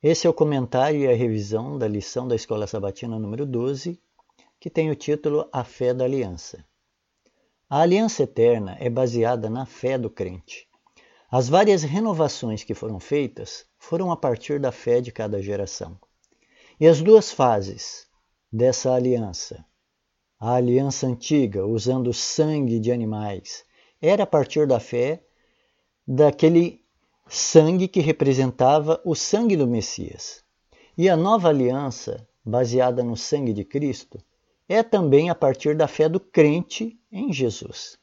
Esse é o comentário e a revisão da lição da Escola Sabatina número 12, que tem o título A Fé da Aliança. A aliança eterna é baseada na fé do crente. As várias renovações que foram feitas foram a partir da fé de cada geração. E as duas fases dessa aliança, a aliança antiga, usando sangue de animais, era a partir da fé daquele sangue que representava o sangue do Messias. E a nova aliança, baseada no sangue de Cristo, é também a partir da fé do crente em Jesus.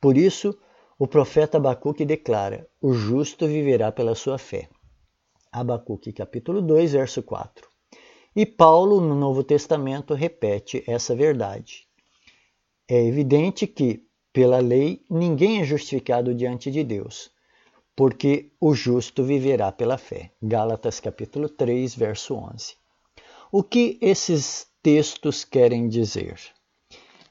Por isso, o profeta Abacuque declara: O justo viverá pela sua fé. Abacuque capítulo 2, verso 4. E Paulo, no Novo Testamento, repete essa verdade. É evidente que, pela lei, ninguém é justificado diante de Deus, porque o justo viverá pela fé. Gálatas capítulo 3, verso 11. O que esses textos querem dizer?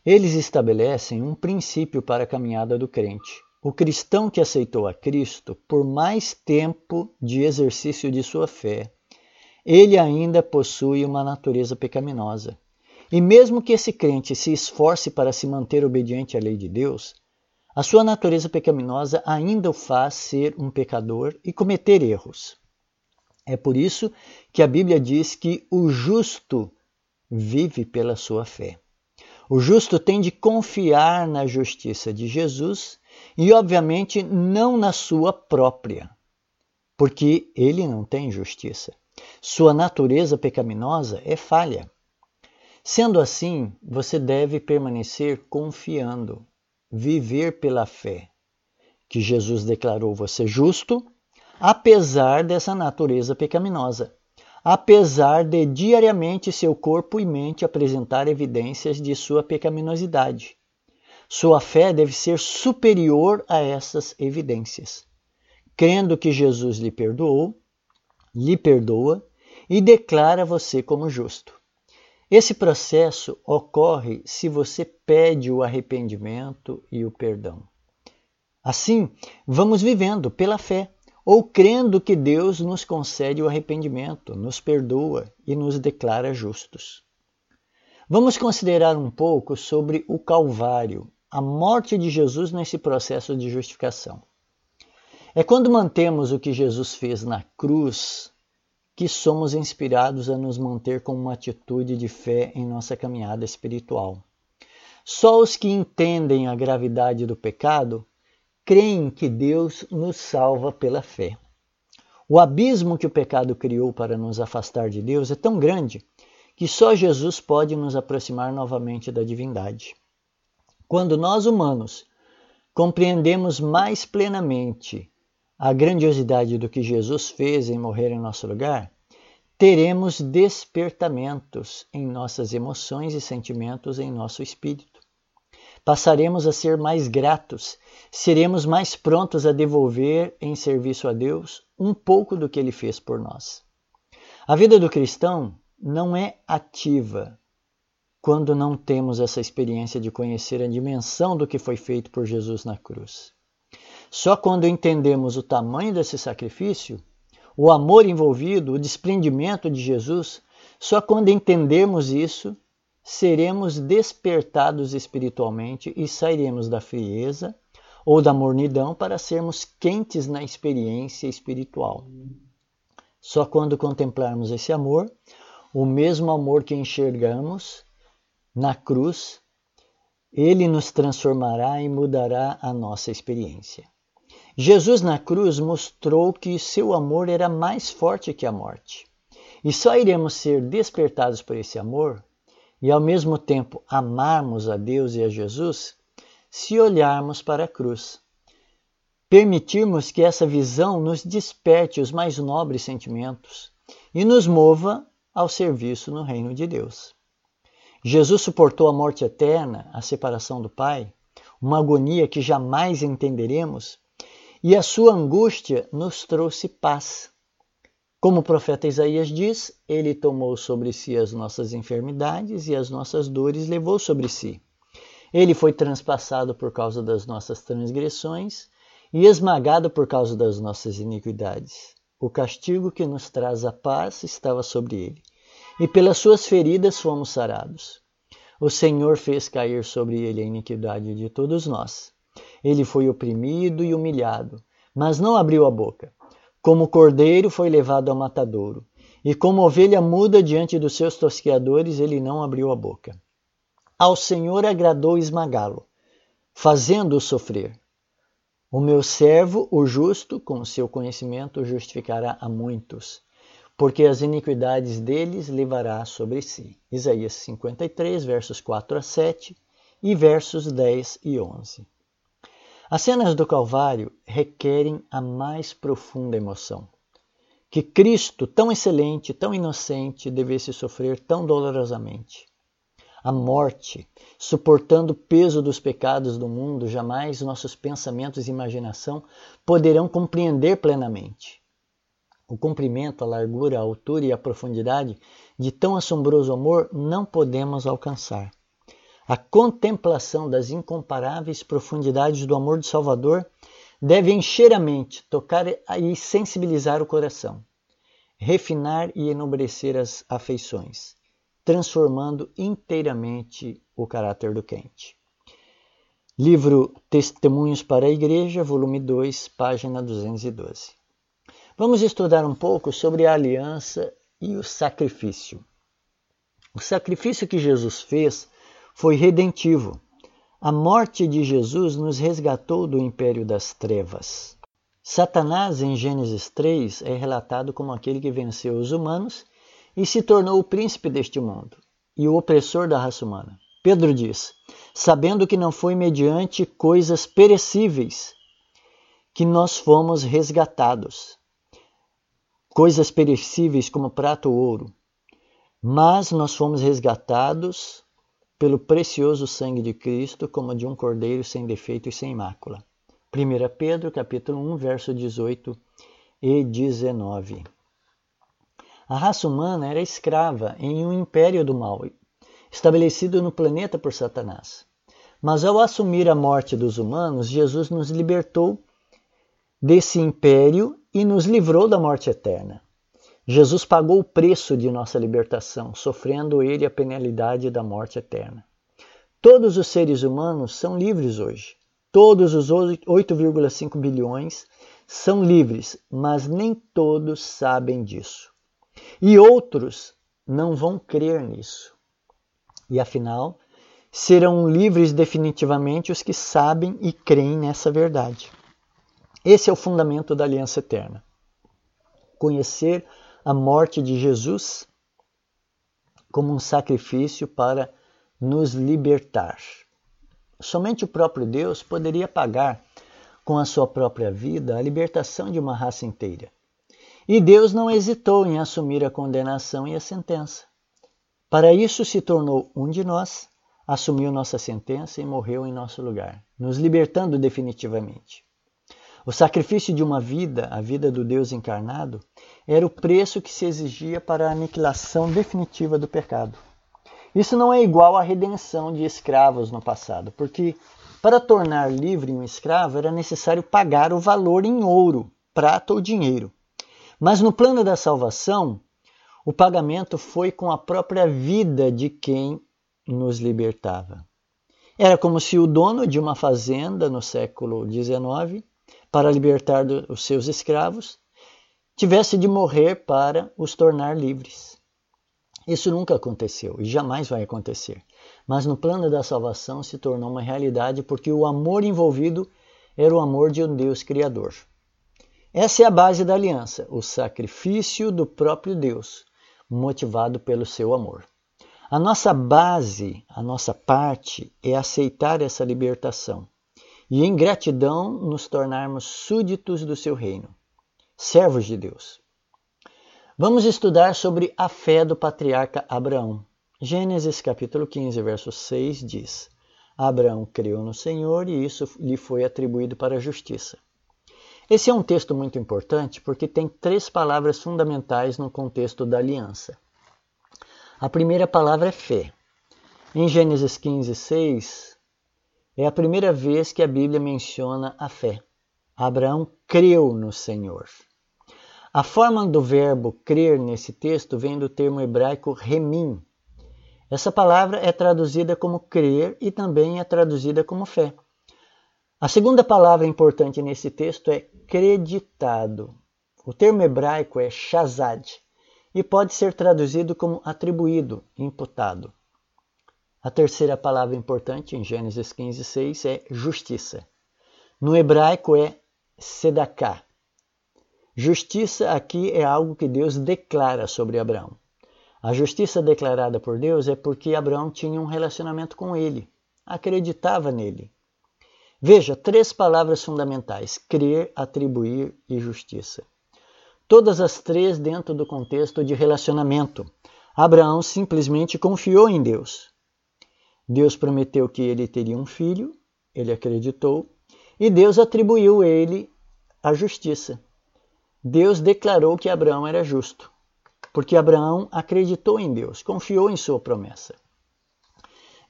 Eles estabelecem um princípio para a caminhada do crente. O cristão que aceitou a Cristo, por mais tempo de exercício de sua fé, ele ainda possui uma natureza pecaminosa. E mesmo que esse crente se esforce para se manter obediente à lei de Deus, a sua natureza pecaminosa ainda o faz ser um pecador e cometer erros. É por isso que a Bíblia diz que o justo vive pela sua fé. O justo tem de confiar na justiça de Jesus e, obviamente, não na sua própria, porque ele não tem justiça. Sua natureza pecaminosa é falha. Sendo assim, você deve permanecer confiando viver pela fé, que Jesus declarou você justo, apesar dessa natureza pecaminosa, apesar de diariamente seu corpo e mente apresentar evidências de sua pecaminosidade. Sua fé deve ser superior a essas evidências. Crendo que Jesus lhe perdoou, lhe perdoa e declara você como justo. Esse processo ocorre se você pede o arrependimento e o perdão. Assim, vamos vivendo pela fé, ou crendo que Deus nos concede o arrependimento, nos perdoa e nos declara justos. Vamos considerar um pouco sobre o Calvário, a morte de Jesus nesse processo de justificação. É quando mantemos o que Jesus fez na cruz que somos inspirados a nos manter com uma atitude de fé em nossa caminhada espiritual. Só os que entendem a gravidade do pecado creem que Deus nos salva pela fé. O abismo que o pecado criou para nos afastar de Deus é tão grande que só Jesus pode nos aproximar novamente da divindade. Quando nós humanos compreendemos mais plenamente a grandiosidade do que Jesus fez em morrer em nosso lugar, teremos despertamentos em nossas emoções e sentimentos em nosso espírito. Passaremos a ser mais gratos, seremos mais prontos a devolver em serviço a Deus um pouco do que ele fez por nós. A vida do cristão não é ativa quando não temos essa experiência de conhecer a dimensão do que foi feito por Jesus na cruz. Só quando entendemos o tamanho desse sacrifício, o amor envolvido, o desprendimento de Jesus, só quando entendemos isso, seremos despertados espiritualmente e sairemos da frieza ou da mornidão para sermos quentes na experiência espiritual. Só quando contemplarmos esse amor, o mesmo amor que enxergamos na cruz, ele nos transformará e mudará a nossa experiência. Jesus na cruz mostrou que seu amor era mais forte que a morte. E só iremos ser despertados por esse amor e ao mesmo tempo amarmos a Deus e a Jesus se olharmos para a cruz. Permitirmos que essa visão nos desperte os mais nobres sentimentos e nos mova ao serviço no reino de Deus. Jesus suportou a morte eterna, a separação do Pai, uma agonia que jamais entenderemos e a sua angústia nos trouxe paz. Como o profeta Isaías diz, ele tomou sobre si as nossas enfermidades e as nossas dores levou sobre si. Ele foi transpassado por causa das nossas transgressões e esmagado por causa das nossas iniquidades. O castigo que nos traz a paz estava sobre ele, e pelas suas feridas fomos sarados. O Senhor fez cair sobre ele a iniquidade de todos nós. Ele foi oprimido e humilhado, mas não abriu a boca. Como cordeiro foi levado ao matadouro, e como ovelha muda diante dos seus tosqueadores, ele não abriu a boca. Ao Senhor agradou esmagá-lo, fazendo-o sofrer. O meu servo, o justo, com seu conhecimento, justificará a muitos, porque as iniquidades deles levará sobre si. Isaías 53, versos 4 a 7 e versos 10 e 11. As cenas do Calvário requerem a mais profunda emoção. Que Cristo, tão excelente, tão inocente, devesse sofrer tão dolorosamente a morte, suportando o peso dos pecados do mundo, jamais nossos pensamentos e imaginação poderão compreender plenamente. O comprimento, a largura, a altura e a profundidade de tão assombroso amor não podemos alcançar. A contemplação das incomparáveis profundidades do amor do Salvador deve encher a mente, tocar e sensibilizar o coração, refinar e enobrecer as afeições transformando inteiramente o caráter do crente. Livro Testemunhos para a Igreja, volume 2, página 212. Vamos estudar um pouco sobre a aliança e o sacrifício. O sacrifício que Jesus fez foi redentivo. A morte de Jesus nos resgatou do império das trevas. Satanás, em Gênesis 3, é relatado como aquele que venceu os humanos e se tornou o príncipe deste mundo e o opressor da raça humana. Pedro diz: sabendo que não foi mediante coisas perecíveis que nós fomos resgatados, coisas perecíveis como prata ou ouro, mas nós fomos resgatados pelo precioso sangue de Cristo, como de um cordeiro sem defeito e sem mácula. 1 Pedro, capítulo 1, verso 18 e 19. A raça humana era escrava em um império do mal, estabelecido no planeta por Satanás. Mas ao assumir a morte dos humanos, Jesus nos libertou desse império e nos livrou da morte eterna. Jesus pagou o preço de nossa libertação, sofrendo ele a penalidade da morte eterna. Todos os seres humanos são livres hoje. Todos os 8,5 bilhões são livres, mas nem todos sabem disso. E outros não vão crer nisso. E afinal, serão livres definitivamente os que sabem e creem nessa verdade. Esse é o fundamento da aliança eterna. Conhecer a morte de Jesus como um sacrifício para nos libertar. Somente o próprio Deus poderia pagar com a sua própria vida a libertação de uma raça inteira. E Deus não hesitou em assumir a condenação e a sentença. Para isso se tornou um de nós, assumiu nossa sentença e morreu em nosso lugar, nos libertando definitivamente. O sacrifício de uma vida, a vida do Deus encarnado, era o preço que se exigia para a aniquilação definitiva do pecado. Isso não é igual à redenção de escravos no passado, porque para tornar livre um escravo era necessário pagar o valor em ouro, prata ou dinheiro. Mas no plano da salvação, o pagamento foi com a própria vida de quem nos libertava. Era como se o dono de uma fazenda no século XIX, para libertar os seus escravos, tivesse de morrer para os tornar livres. Isso nunca aconteceu e jamais vai acontecer. Mas no plano da salvação se tornou uma realidade porque o amor envolvido era o amor de um Deus Criador. Essa é a base da aliança, o sacrifício do próprio Deus, motivado pelo seu amor. A nossa base, a nossa parte é aceitar essa libertação e, em gratidão, nos tornarmos súditos do seu reino, servos de Deus. Vamos estudar sobre a fé do patriarca Abraão. Gênesis capítulo 15, verso 6 diz: Abraão creu no Senhor e isso lhe foi atribuído para a justiça. Esse é um texto muito importante porque tem três palavras fundamentais no contexto da aliança. A primeira palavra é fé. Em Gênesis 15, 6, é a primeira vez que a Bíblia menciona a fé. Abraão creu no Senhor. A forma do verbo crer nesse texto vem do termo hebraico remim. Essa palavra é traduzida como crer e também é traduzida como fé. A segunda palavra importante nesse texto é creditado. O termo hebraico é shazad e pode ser traduzido como atribuído, imputado. A terceira palavra importante em Gênesis 15, 6 é justiça. No hebraico é sedaká. Justiça aqui é algo que Deus declara sobre Abraão. A justiça declarada por Deus é porque Abraão tinha um relacionamento com ele, acreditava nele. Veja, três palavras fundamentais: crer, atribuir e justiça. Todas as três dentro do contexto de relacionamento. Abraão simplesmente confiou em Deus. Deus prometeu que ele teria um filho, ele acreditou, e Deus atribuiu ele a justiça. Deus declarou que Abraão era justo, porque Abraão acreditou em Deus, confiou em sua promessa.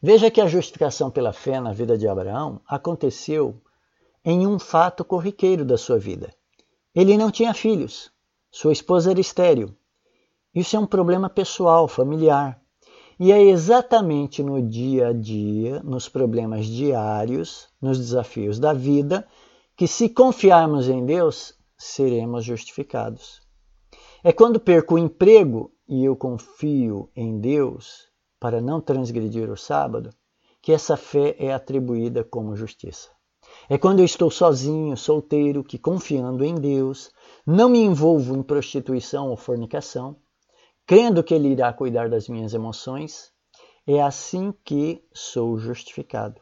Veja que a justificação pela fé na vida de Abraão aconteceu em um fato corriqueiro da sua vida. Ele não tinha filhos, sua esposa era estéril. Isso é um problema pessoal, familiar. E é exatamente no dia a dia, nos problemas diários, nos desafios da vida, que se confiarmos em Deus, seremos justificados. É quando perco o emprego e eu confio em Deus para não transgredir o sábado que essa fé é atribuída como justiça. É quando eu estou sozinho, solteiro, que confiando em Deus, não me envolvo em prostituição ou fornicação, crendo que Ele irá cuidar das minhas emoções, é assim que sou justificado.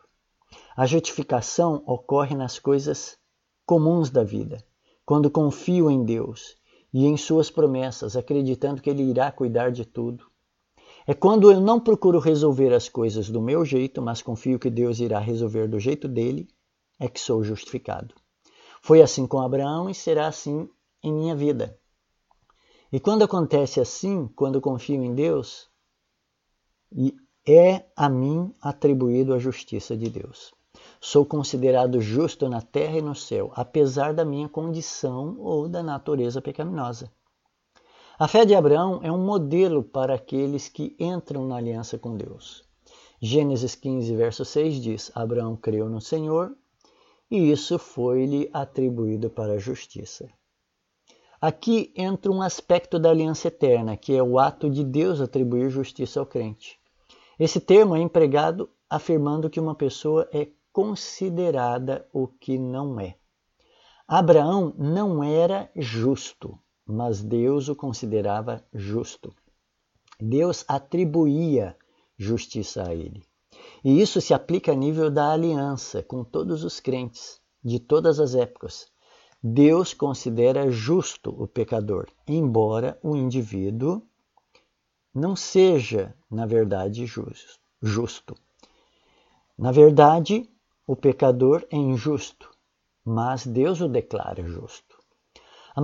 A justificação ocorre nas coisas comuns da vida quando confio em Deus e em Suas promessas, acreditando que Ele irá cuidar de tudo. É quando eu não procuro resolver as coisas do meu jeito, mas confio que Deus irá resolver do jeito dele, é que sou justificado. Foi assim com Abraão e será assim em minha vida. E quando acontece assim, quando confio em Deus, é a mim atribuído a justiça de Deus. Sou considerado justo na terra e no céu, apesar da minha condição ou da natureza pecaminosa. A fé de Abraão é um modelo para aqueles que entram na aliança com Deus. Gênesis 15, verso 6 diz: Abraão creu no Senhor e isso foi-lhe atribuído para a justiça. Aqui entra um aspecto da aliança eterna, que é o ato de Deus atribuir justiça ao crente. Esse termo é empregado afirmando que uma pessoa é considerada o que não é. Abraão não era justo, mas Deus o considerava justo. Deus atribuía justiça a ele. E isso se aplica a nível da aliança com todos os crentes de todas as épocas. Deus considera justo o pecador, embora o indivíduo não seja, na verdade, justo. Na verdade, o pecador é injusto, mas Deus o declara justo. A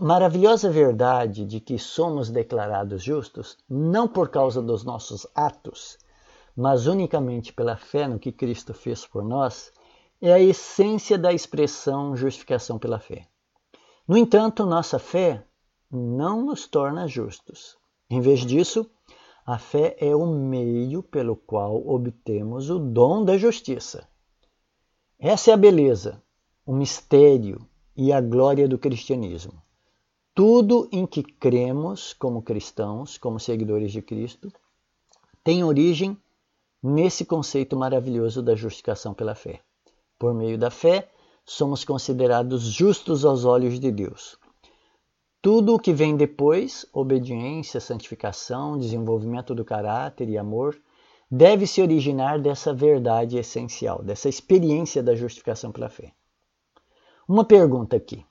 maravilhosa verdade de que somos declarados justos não por causa dos nossos atos, mas unicamente pela fé no que Cristo fez por nós, é a essência da expressão justificação pela fé. No entanto, nossa fé não nos torna justos. Em vez disso, a fé é o meio pelo qual obtemos o dom da justiça. Essa é a beleza, o mistério e a glória do cristianismo. Tudo em que cremos como cristãos, como seguidores de Cristo, tem origem nesse conceito maravilhoso da justificação pela fé. Por meio da fé, somos considerados justos aos olhos de Deus. Tudo o que vem depois, obediência, santificação, desenvolvimento do caráter e amor, deve se originar dessa verdade essencial, dessa experiência da justificação pela fé. Uma pergunta aqui.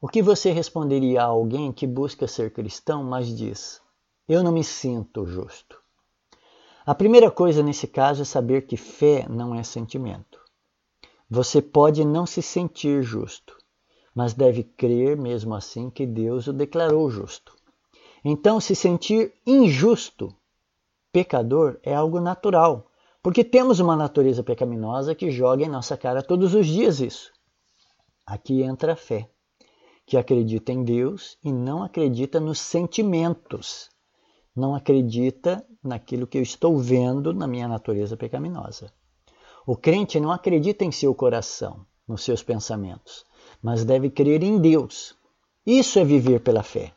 O que você responderia a alguém que busca ser cristão, mas diz: Eu não me sinto justo? A primeira coisa nesse caso é saber que fé não é sentimento. Você pode não se sentir justo, mas deve crer mesmo assim que Deus o declarou justo. Então, se sentir injusto pecador é algo natural, porque temos uma natureza pecaminosa que joga em nossa cara todos os dias isso. Aqui entra a fé. que acredita em Deus e não acredita nos sentimentos, não acredita naquilo que eu estou vendo na minha natureza pecaminosa. O crente não acredita em seu coração, nos seus pensamentos, mas deve crer em Deus. Isso é viver pela fé.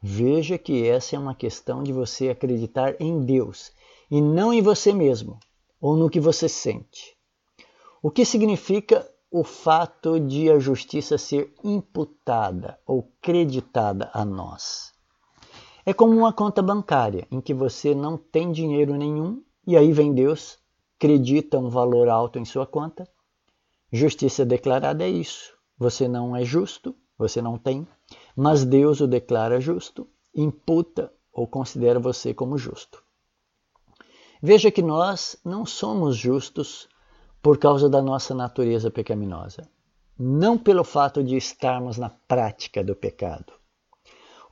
Veja que essa é uma questão de você acreditar em Deus e não em você mesmo ou no que você sente. O que significa o fato de a justiça ser imputada ou creditada a nós? É como uma conta bancária em que você não tem dinheiro nenhum e aí vem Deus, acredita um valor alto em sua conta. Justiça declarada é isso. Você não é justo, você não tem, mas Deus o declara justo, imputa ou considera você como justo. Veja que nós não somos justos por causa da nossa natureza pecaminosa, não pelo fato de estarmos na prática do pecado.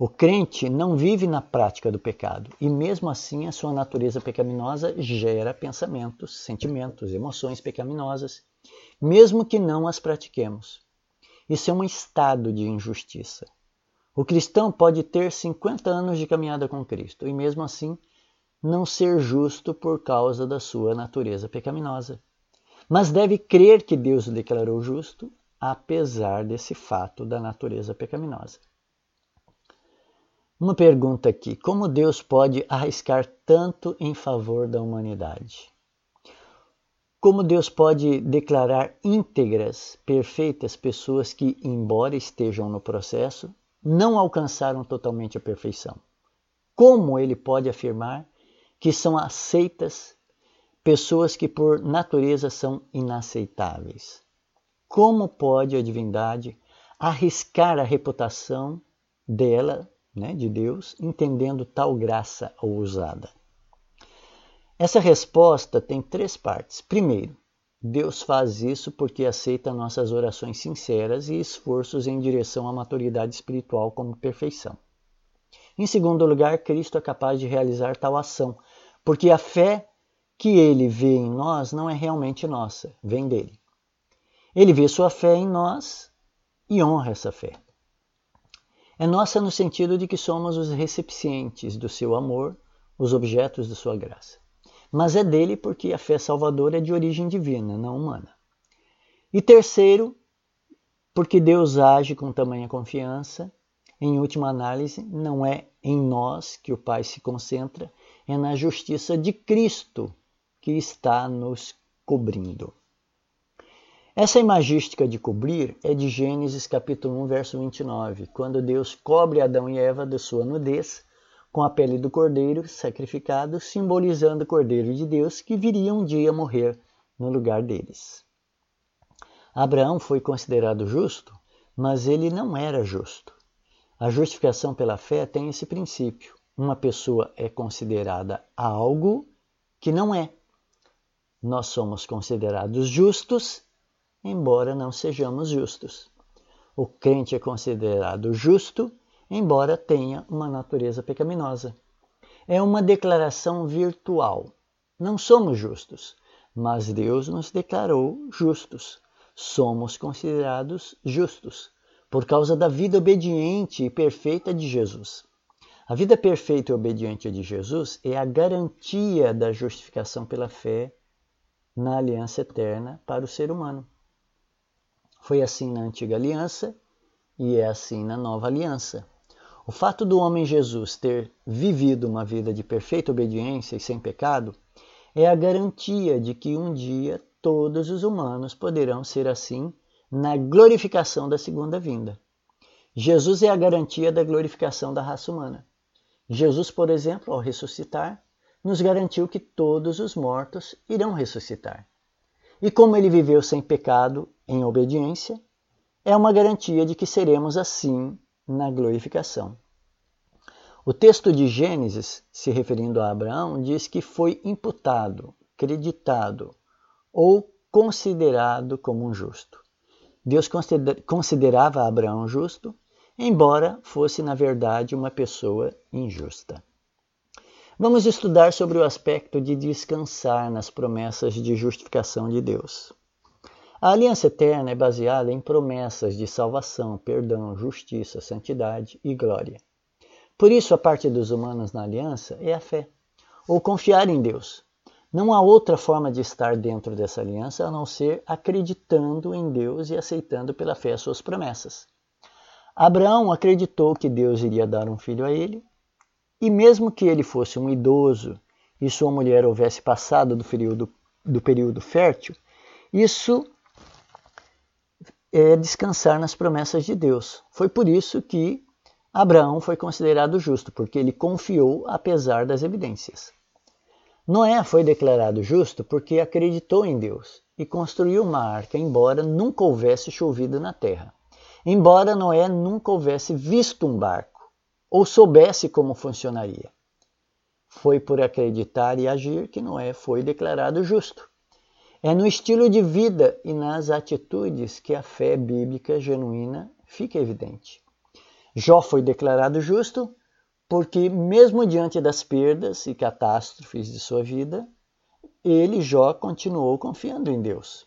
O crente não vive na prática do pecado e, mesmo assim, a sua natureza pecaminosa gera pensamentos, sentimentos, emoções pecaminosas, mesmo que não as pratiquemos. Isso é um estado de injustiça. O cristão pode ter 50 anos de caminhada com Cristo e, mesmo assim, não ser justo por causa da sua natureza pecaminosa. Mas deve crer que Deus o declarou justo, apesar desse fato da natureza pecaminosa. Uma pergunta aqui: como Deus pode arriscar tanto em favor da humanidade? Como Deus pode declarar íntegras, perfeitas pessoas que, embora estejam no processo, não alcançaram totalmente a perfeição? Como ele pode afirmar que são aceitas pessoas que por natureza são inaceitáveis. Como pode a divindade arriscar a reputação dela, né, de Deus, entendendo tal graça ousada? Essa resposta tem três partes. Primeiro, Deus faz isso porque aceita nossas orações sinceras e esforços em direção à maturidade espiritual como perfeição. Em segundo lugar, Cristo é capaz de realizar tal ação, porque a fé que ele vê em nós não é realmente nossa, vem dele. Ele vê sua fé em nós e honra essa fé. É nossa no sentido de que somos os recipientes do seu amor, os objetos de sua graça. Mas é dele porque a fé salvadora é de origem divina, não humana. E terceiro, porque Deus age com tamanha confiança em última análise, não é em nós que o Pai se concentra, é na justiça de Cristo que está nos cobrindo. Essa imagística de cobrir é de Gênesis capítulo 1, verso 29, quando Deus cobre Adão e Eva de sua nudez com a pele do cordeiro sacrificado, simbolizando o cordeiro de Deus que viria um dia morrer no lugar deles. Abraão foi considerado justo, mas ele não era justo. A justificação pela fé tem esse princípio. Uma pessoa é considerada algo que não é. Nós somos considerados justos, embora não sejamos justos. O crente é considerado justo, embora tenha uma natureza pecaminosa. É uma declaração virtual. Não somos justos, mas Deus nos declarou justos. Somos considerados justos por causa da vida obediente e perfeita de Jesus. A vida perfeita e obediente de Jesus é a garantia da justificação pela fé na aliança eterna para o ser humano. Foi assim na antiga aliança e é assim na nova aliança. O fato do homem Jesus ter vivido uma vida de perfeita obediência e sem pecado é a garantia de que um dia todos os humanos poderão ser assim na glorificação da segunda vinda. Jesus é a garantia da glorificação da raça humana. Jesus, por exemplo, ao ressuscitar, nos garantiu que todos os mortos irão ressuscitar. E como ele viveu sem pecado, em obediência, é uma garantia de que seremos assim na glorificação. O texto de Gênesis, se referindo a Abraão, diz que foi imputado, creditado ou considerado como um justo. Deus considerava Abraão justo, embora fosse, na verdade, uma pessoa injusta. Vamos estudar sobre o aspecto de descansar nas promessas de justificação de Deus. A aliança eterna é baseada em promessas de salvação, perdão, justiça, santidade e glória. Por isso, a parte dos humanos na aliança é a fé, ou confiar em Deus. Não há outra forma de estar dentro dessa aliança a não ser acreditando em Deus e aceitando pela fé as suas promessas. Abraão acreditou que Deus iria dar um filho a ele, e mesmo que ele fosse um idoso e sua mulher houvesse passado do período, do período fértil, isso é descansar nas promessas de Deus. Foi por isso que Abraão foi considerado justo, porque ele confiou apesar das evidências. Noé foi declarado justo porque acreditou em Deus e construiu uma arca, embora nunca houvesse chovido na terra. Embora Noé nunca houvesse visto um barco ou soubesse como funcionaria. Foi por acreditar e agir que Noé foi declarado justo. É no estilo de vida e nas atitudes que a fé bíblica genuína fica evidente. Jó foi declarado justo porque, mesmo diante das perdas e catástrofes de sua vida, ele, Jó, continuou confiando em Deus.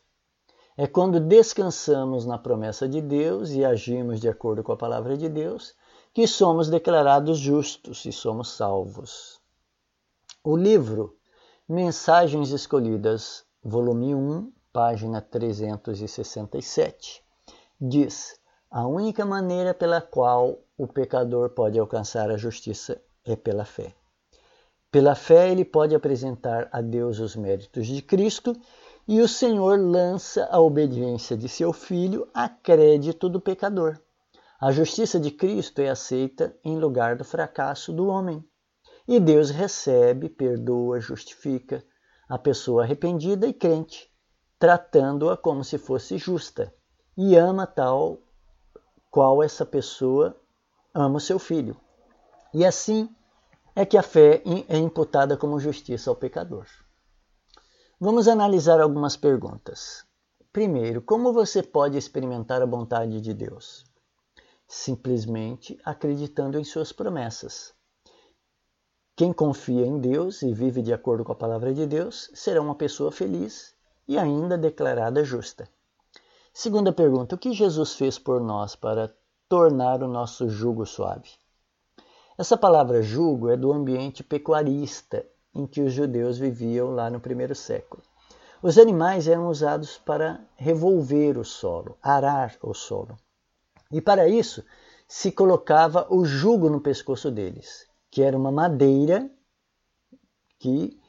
É quando descansamos na promessa de Deus e agimos de acordo com a palavra de Deus que somos declarados justos e somos salvos. O livro Mensagens Escolhidas volume 1, página 367, diz: A única maneira pela qual o pecador pode alcançar a justiça é pela fé. Pela fé, ele pode apresentar a Deus os méritos de Cristo e o Senhor lança a obediência de seu filho a crédito do pecador. A justiça de Cristo é aceita em lugar do fracasso do homem. E Deus recebe, perdoa, justifica, a pessoa arrependida e crente, tratando-a como se fosse justa, e ama tal qual essa pessoa ama o seu filho. E assim é que a fé é imputada como justiça ao pecador. Vamos analisar algumas perguntas. Primeiro, como você pode experimentar a vontade de Deus? Simplesmente acreditando em suas promessas. Quem confia em Deus e vive de acordo com a palavra de Deus será uma pessoa feliz e ainda declarada justa. Segunda pergunta: o que Jesus fez por nós para tornar o nosso jugo suave? Essa palavra jugo é do ambiente pecuarista em que os judeus viviam lá no primeiro século. Os animais eram usados para revolver o solo, arar o solo. E para isso se colocava o jugo no pescoço deles que era uma madeira que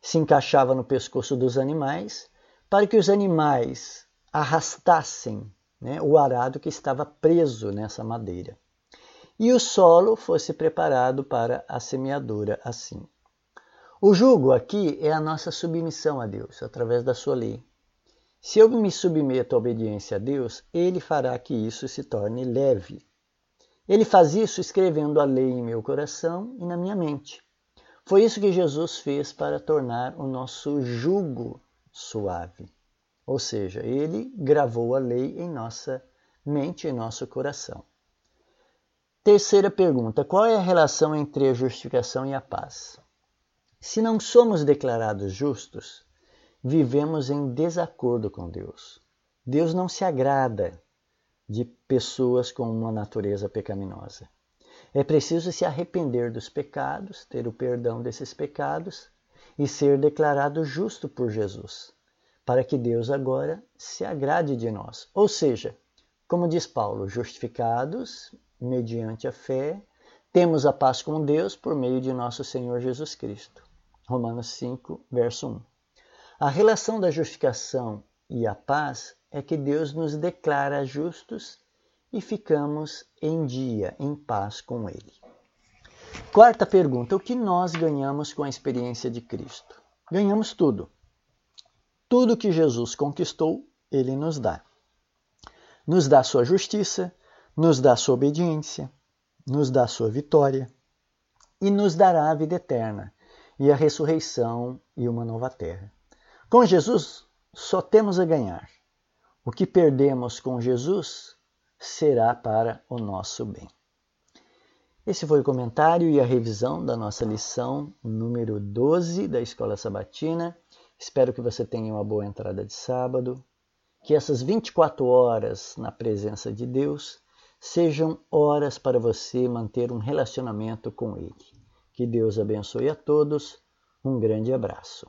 se encaixava no pescoço dos animais para que os animais arrastassem né, o arado que estava preso nessa madeira. E o solo fosse preparado para a semeadura assim. O jugo aqui é a nossa submissão a Deus, através da sua lei. Se eu me submeto à obediência a Deus, Ele fará que isso se torne leve. Ele faz isso escrevendo a lei em meu coração e na minha mente. Foi isso que Jesus fez para tornar o nosso jugo suave. Ou seja, ele gravou a lei em nossa mente e nosso coração. Terceira pergunta: qual é a relação entre a justificação e a paz? Se não somos declarados justos, vivemos em desacordo com Deus. Deus não se agrada de pessoas com uma natureza pecaminosa. É preciso se arrepender dos pecados, ter o perdão desses pecados e ser declarado justo por Jesus, para que Deus agora se agrade de nós. Ou seja, como diz Paulo, justificados mediante a fé, temos a paz com Deus por meio de nosso Senhor Jesus Cristo. Romanos 5, verso 1. A relação da justificação e a paz é que Deus nos declara justos e ficamos em dia, em paz com Ele. Quarta pergunta: o que nós ganhamos com a experiência de Cristo? Ganhamos tudo. Tudo que Jesus conquistou, Ele nos dá. Nos dá sua justiça, nos dá sua obediência, nos dá sua vitória e nos dará a vida eterna e a ressurreição e uma nova terra. Com Jesus, só temos a ganhar. O que perdemos com Jesus será para o nosso bem. Esse foi o comentário e a revisão da nossa lição número 12 da Escola Sabatina. Espero que você tenha uma boa entrada de sábado que essas 24 horas na presença de Deus sejam horas para você manter um relacionamento com Ele. Que Deus abençoe a todos. Um grande abraço.